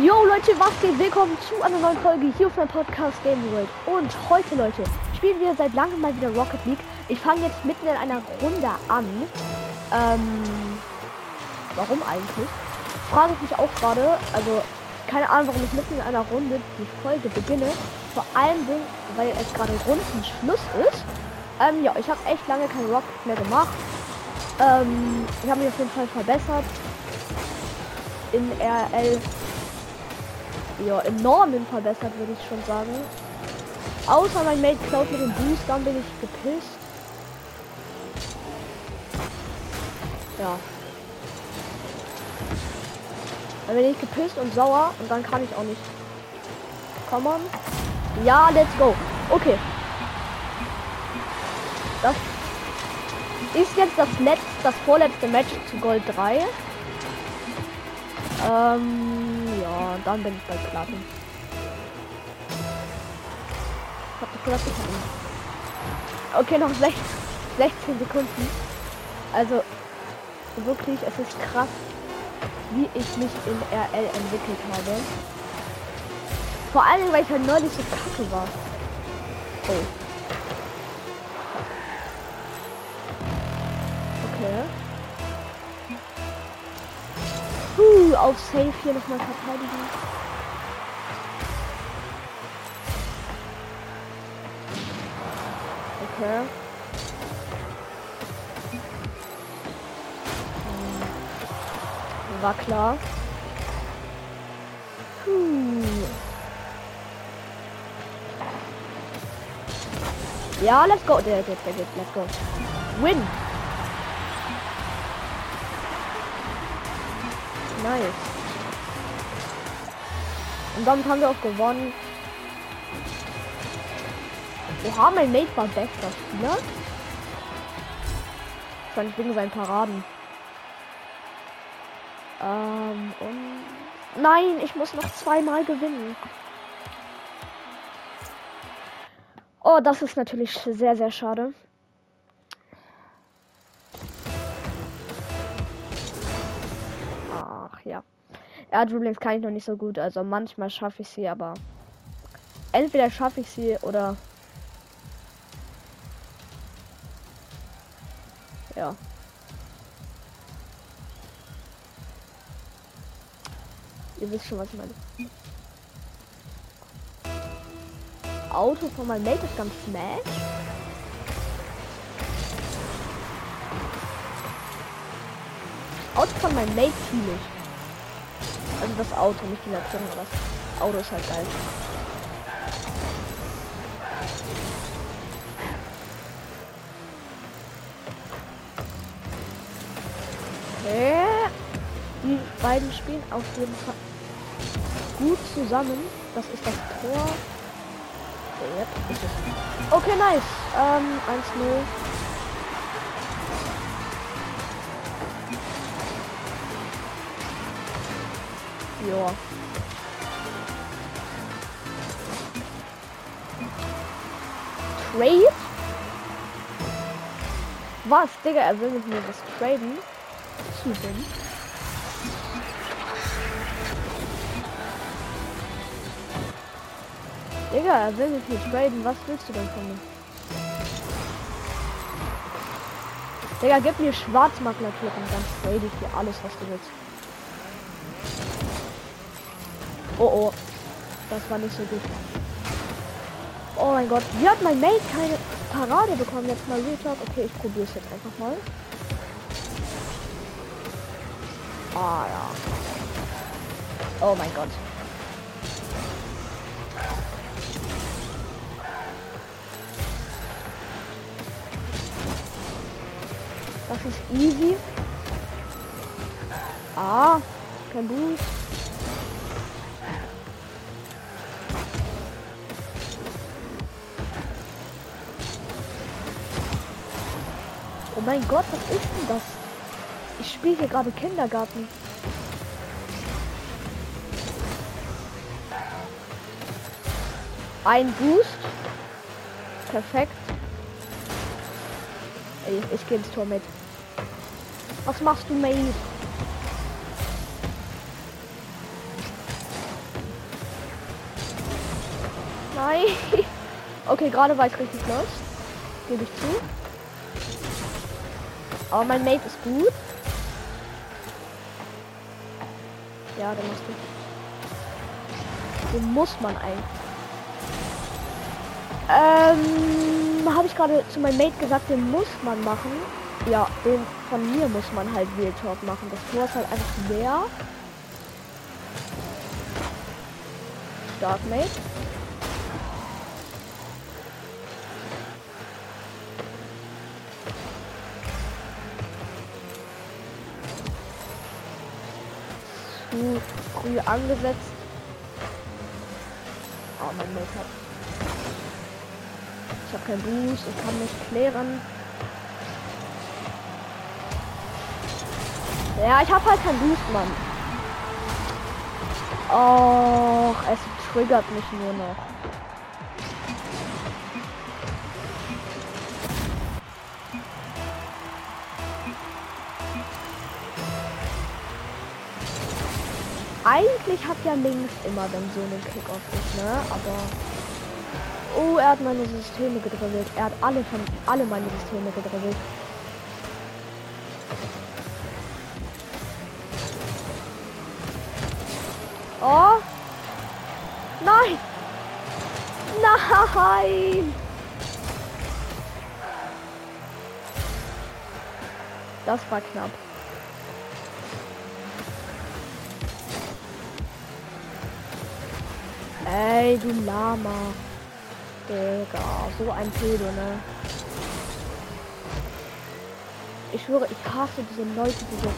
Yo Leute, was geht? Willkommen zu einer neuen Folge hier auf meinem Podcast Game World. Und heute Leute, spielen wir seit langem mal wieder Rocket League. Ich fange jetzt mitten in einer Runde an. Ähm, warum eigentlich? Frage ich mich auch gerade. Also, keine Ahnung, warum ich mitten in einer Runde die Folge beginne. Vor allem, weil es gerade Rundenschluss ist. Ähm, ja, ich habe echt lange kein Rocket mehr gemacht. Ähm, ich habe mich auf jeden Fall verbessert. In RL ja, enorm verbessert, würde ich schon sagen. Außer mein Mate klaut mit dem Boost, dann bin ich gepisst. Ja. Dann bin ich gepisst und sauer und dann kann ich auch nicht. Come on. Ja, let's go. Okay. Das ist jetzt das letzte, das vorletzte Match zu Gold 3. Ähm, ja, dann bin ich bei Platin. Ich hab das gedacht, ich. Okay, noch 16, 16 Sekunden. Also, wirklich, es ist krass, wie ich mich in RL entwickelt habe. Vor allem, weil ich halt neulich so kacke war. Oh. Uh, auf Safe hier nochmal verteidigen. Okay. Hm. War klar. Puh. Ja, let's go. Der geht, der geht, let's go. Win. Nice. Und damit haben wir auch gewonnen. Oha, mein Mate war bester Spieler. Wahrscheinlich wegen seinen Paraden. Ähm, und... Nein, ich muss noch zweimal gewinnen. Oh, das ist natürlich sehr, sehr schade. Ja, Dribblings kann ich noch nicht so gut. Also manchmal schaffe ich sie, aber entweder schaffe ich sie oder ja. Ihr wisst schon, was ich meine. Auto von meinem Mate ist ganz smash. Auto von meinem Mate fühle ich. Also das Auto, nicht die Nation, aber das Auto ist halt geil. Okay. Die beiden spielen auf jeden Fall gut zusammen. Das ist das Tor. Okay, nice. Ähm, 1-0. Ja. Trade? Was, Digga, er will mit mir was traden. Zu denn? Digga, er will mit mir traden. Was willst du denn von mir? Digga, gib mir Schwarzmaklerklippen, dann trade ich dir alles, was du willst. Oh oh. Das war nicht so gut. Oh mein Gott. Wie hat mein Mate keine Parade bekommen? Jetzt mal Retalk. Okay, ich probiere es jetzt einfach mal. Ah ja. Oh mein Gott. Das ist easy. Ah, kein Boost. Oh mein Gott, was ist denn das? Ich spiele hier gerade Kindergarten. Ein Boost. Perfekt. Ey, ich gehe ins Tor mit. Was machst du, May? Nein. Okay, gerade war ich richtig los. Gebe ich zu. Aber mein Mate ist gut. Ja, dann musst du. Den muss man eigentlich. Ähm, habe ich gerade zu meinem Mate gesagt, den muss man machen. Ja, den von mir muss man halt Real Talk machen. Das Tor ist halt einfach leer. Stark, Mate. Zu früh angesetzt. Oh, mein hat. Ich habe keinen Boost, ich kann nicht klären. Ja, ich habe halt keinen Boost, Mann. Och, es triggert mich nur noch. Eigentlich hat ja links immer dann so einen Kickoff ne? Aber. Oh, er hat meine Systeme gedribbelt. Er hat alle von alle meine Systeme gedribbelt. Oh. Nein. Nein. Das war knapp. Ey, du Lama. Digga, so ein Pedo, ne? Ich schwöre, ich hasse diese Leute, die so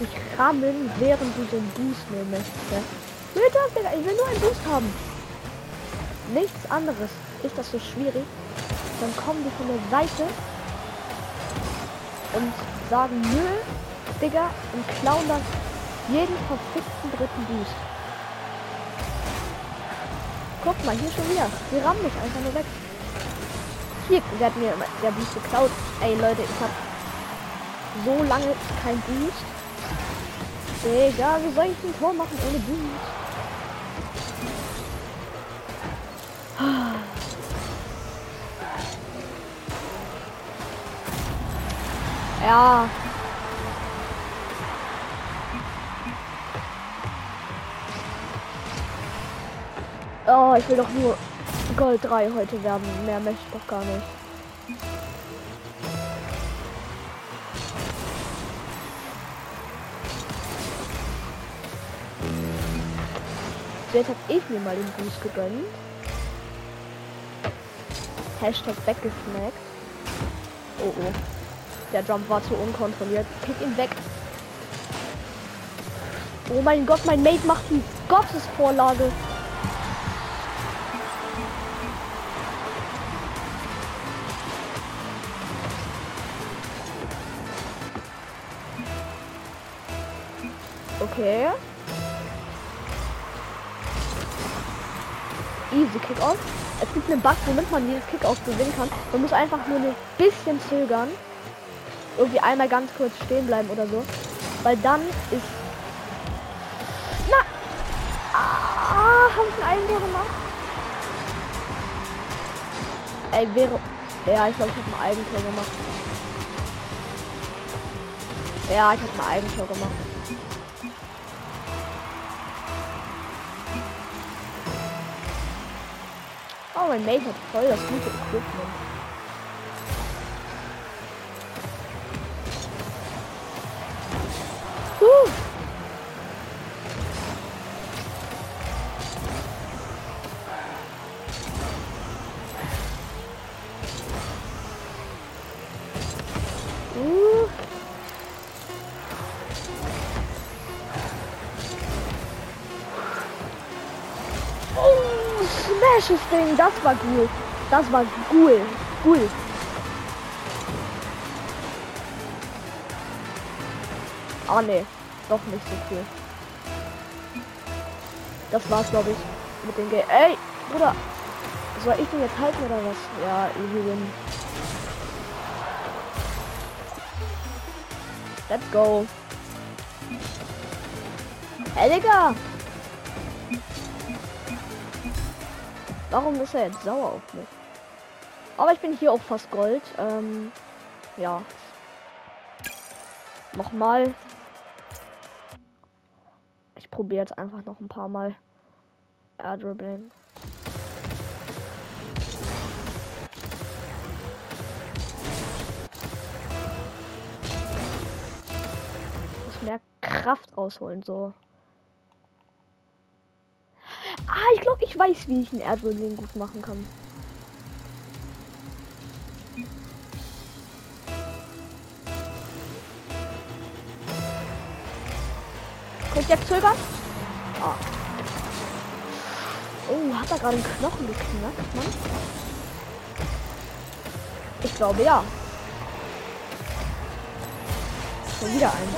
dich rammen, während du so einen Boost nehmen möchtest. Ne? Bitte, Digga, ich will nur einen Boost haben. Nichts anderes. Ist das so schwierig? Dann kommen die von der Seite und sagen nö, Digga, und klauen dann jeden verfickten dritten Boost. Guck mal, hier schon wieder. Die rammen mich einfach nur weg. Hier wird mir der Boost geklaut. Ey Leute, ich hab so lange kein Boost. Digga, wie soll ich ein Tor machen ohne Boost? Ja. Oh, ich will doch nur Gold 3 heute werden. Mehr möchte ich doch gar nicht. Jetzt habe ich mir mal den Boost gegönnt. Hashtag weggesnackt. Oh oh. Der Jump war zu unkontrolliert. Kick ihn weg. Oh mein Gott, mein Mate macht die Gottesvorlage. Okay. Easy Kickoff. Es gibt einen Bug, womit man dieses Kickoff gewinnen kann. Man muss einfach nur ein bisschen zögern. Irgendwie einmal ganz kurz stehen bleiben oder so. Weil dann ist. Na! Ah, hab ich ein Eigentor gemacht? Ey, wäre. Ja, ich glaube, ich habe ein Eigentor gemacht. Ja, ich habe ein Eigentor gemacht. Oh, mein Mate hat voll das gute Equipment. Smashes Ding, das war cool. Das war cool. Cool. Ah ne, doch nicht so cool. Das war's glaube ich mit dem Game. Ey, Bruder, soll ich den jetzt halten oder was? Ja, easy win. Let's go. Ey, Digga. Warum ist er jetzt sauer auf mich? Aber ich bin hier auch fast Gold. Ähm, ja. Nochmal. Ich probiere jetzt einfach noch ein paar Mal. Airdribbling. Mehr Kraft rausholen, so. Ah, ich weiß, wie ich ein Airdribbling gut machen kann. Könnt ihr zögern? Ah. Oh, hat er gerade einen Knochen geknackt, Mann? Ich glaube ja. Schon wieder ein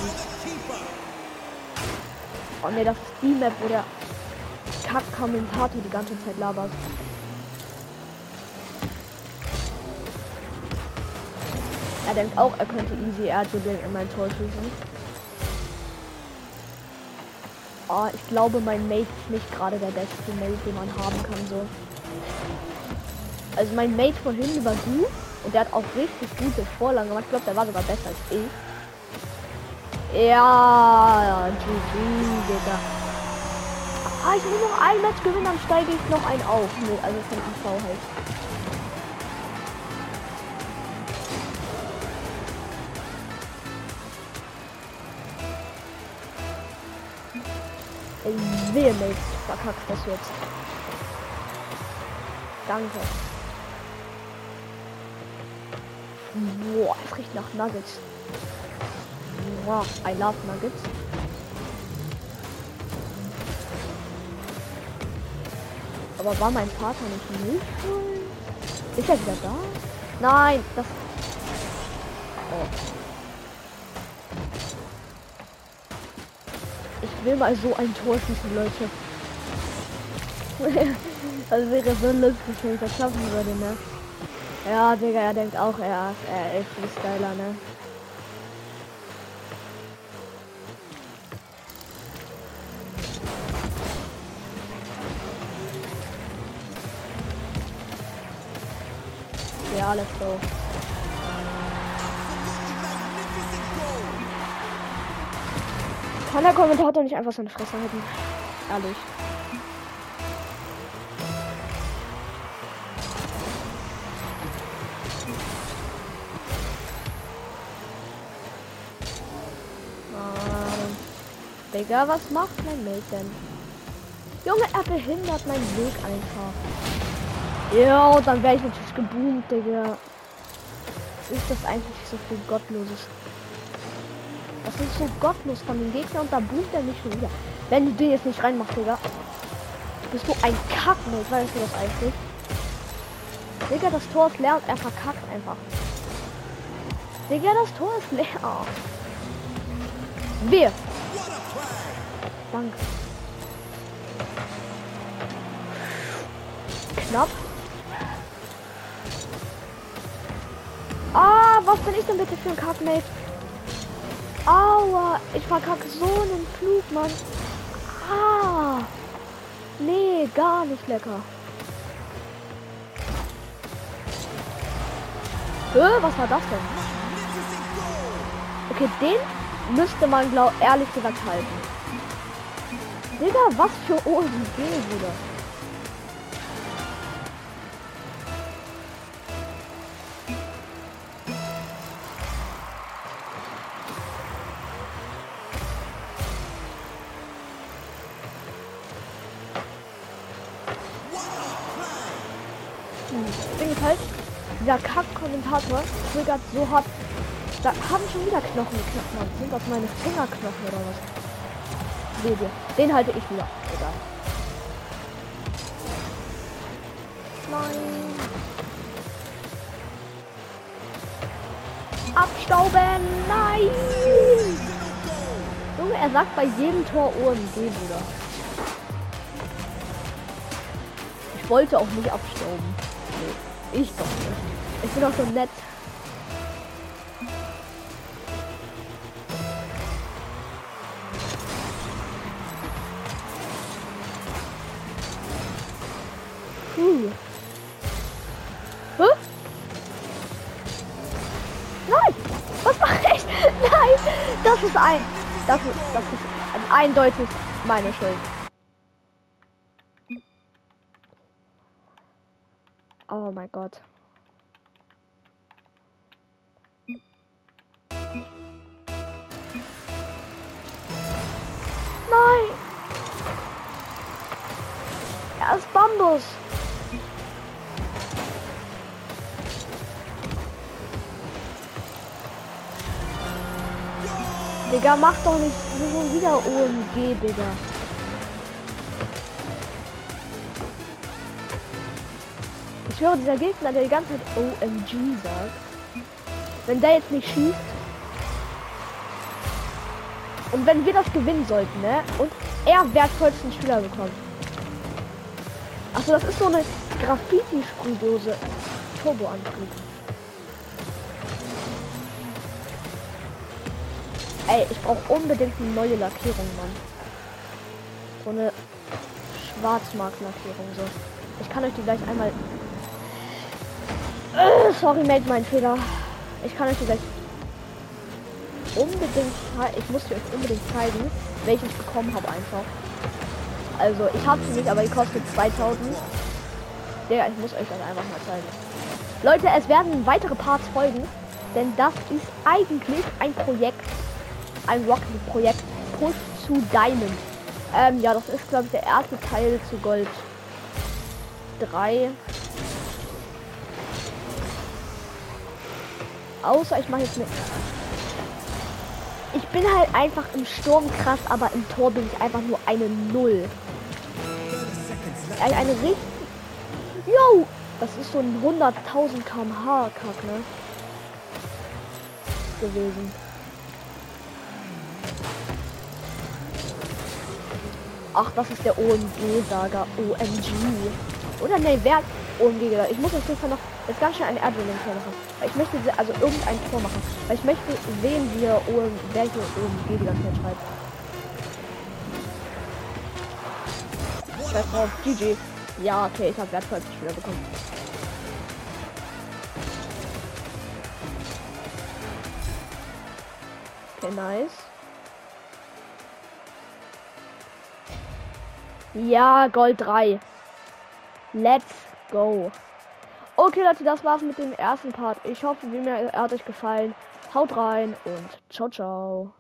Oh ne, das ist die Map, wo der Kack-Kommentator die ganze Zeit labert. Er denkt auch, er könnte easy Erdbeeren in mein Tor schießen. Oh, ich glaube, mein Mate ist nicht gerade der beste Mate, den man haben kann, so. Also mein Mate vorhin war gut und der hat auch richtig gute Vorlagen gemacht. Ich glaube, der war sogar besser als ich. Ja, GG, Digga. Ah, ich will noch ein Match gewinnen, dann steige ich noch ein auf. Also von IV halt. Wehe, Mate. Verkackt das jetzt. Danke. Boah, es riecht nach Nuggets. Boah, I love Nuggets. Aber war mein Vater nicht müde? Ist er wieder da? Nein, das. Oh. will mal so ein Tor schießen, Leute. das wäre so lustig, wenn ich das schaffen würde, ne? Ja, Digga, er denkt auch, er, er ist Freestyler, ne? Ja, let's go. Kann der Kommentator nicht einfach seine Fresse halten? Ehrlich. Ähm, Digga, was macht mein Mate denn? Junge, er behindert meinen Weg einfach. Ja, dann wäre ich natürlich geboomt, Digga. Ist das eigentlich so viel Gottloses? Das ist so gottlos von den Gegnern und da boomt er nicht schon wieder. Wenn du den jetzt nicht reinmachst, Digga. Bist du ein Kackmate, weißt du das eigentlich? Digga, das Tor ist leer und er verkackt einfach. Digga, das Tor ist leer. Wir. Danke. Knapp. Was bin ich denn bitte für ein Kackmate? Aua, ich verkacke so einen Flug, Mann. Ah. Nee, gar nicht lecker. Hö, was war das denn? Okay, den müsste man, glaub ehrlich gesagt halten. Digga, was für OMG, Bruder. Dieser Kack-Kommentator triggert so hart. Da haben schon wieder Knochen geknackt, Mann. Sind das meine Fingerknochen oder was? Ihr. Den halte ich wieder. Egal. Nein. Abstauben! Nein! Junge, er sagt bei jedem Tor OMG, Bruder. Ich wollte auch nicht abstauben. Nee, ich doch nicht. Ich bin auch so nett. Puh. Hä? Nein! Was mache ich? Nein! Das ist ein. Das ist, das ist eindeutig meine Schuld. Oh mein Gott. Nein! Er ist Bambus. Digga, mach doch nicht so wieder OMG, Digga. Ich höre dieser Gegner, der die ganze Zeit OMG sagt. Wenn der jetzt nicht schießt. Und wenn wir das gewinnen sollten, ne? Und er wertvollsten Spieler bekommt. Achso, das ist so eine Graffiti-Sprühdose. Turbo-Antrieb. Ey, ich brauche unbedingt eine neue Lackierung, Mann. So eine Schwarzmarkt-Lackierung, so. Ich kann euch die gleich einmal... Äh, sorry, mate, mein Fehler. Ich kann euch die gleich unbedingt... Ich muss euch unbedingt zeigen, welche ich bekommen habe einfach. Also, ich habe sie nicht, aber die kostet 2000. Ja, ich muss euch das einfach mal zeigen. Leute, es werden weitere Parts folgen, denn das ist eigentlich ein Projekt, ein Rocket-Projekt Push zu Diamond. Ähm, ja, das ist, glaube ich, der erste Teil zu Gold 3. Außer ich mache jetzt mit. Ich bin halt einfach im Sturm krass, aber im Tor bin ich einfach nur eine Null. Eine, eine richtig. Yo! Das ist so ein 100.000 km/h Kack, ne? Gewesen. Ach, das ist der OMG-Saga. OMG. Oder ne, wer OMG gesagt? Ich muss auf jeden Fall noch jetzt ganz schnell ein Adrenaline-Tor machen. Weil ich möchte, also irgendein Tor machen. Weil ich möchte sehen, wie er OM, welche OMG die ganze Zeit schreibt. Drauf, GG. Ja, okay, ich habe wertvoll Spieler bekommen. Okay, nice. Ja, Gold 3. Let's go. Okay, Leute, das war's mit dem ersten Part. Ich hoffe, wie mir hat euch gefallen. Haut rein und ciao, ciao.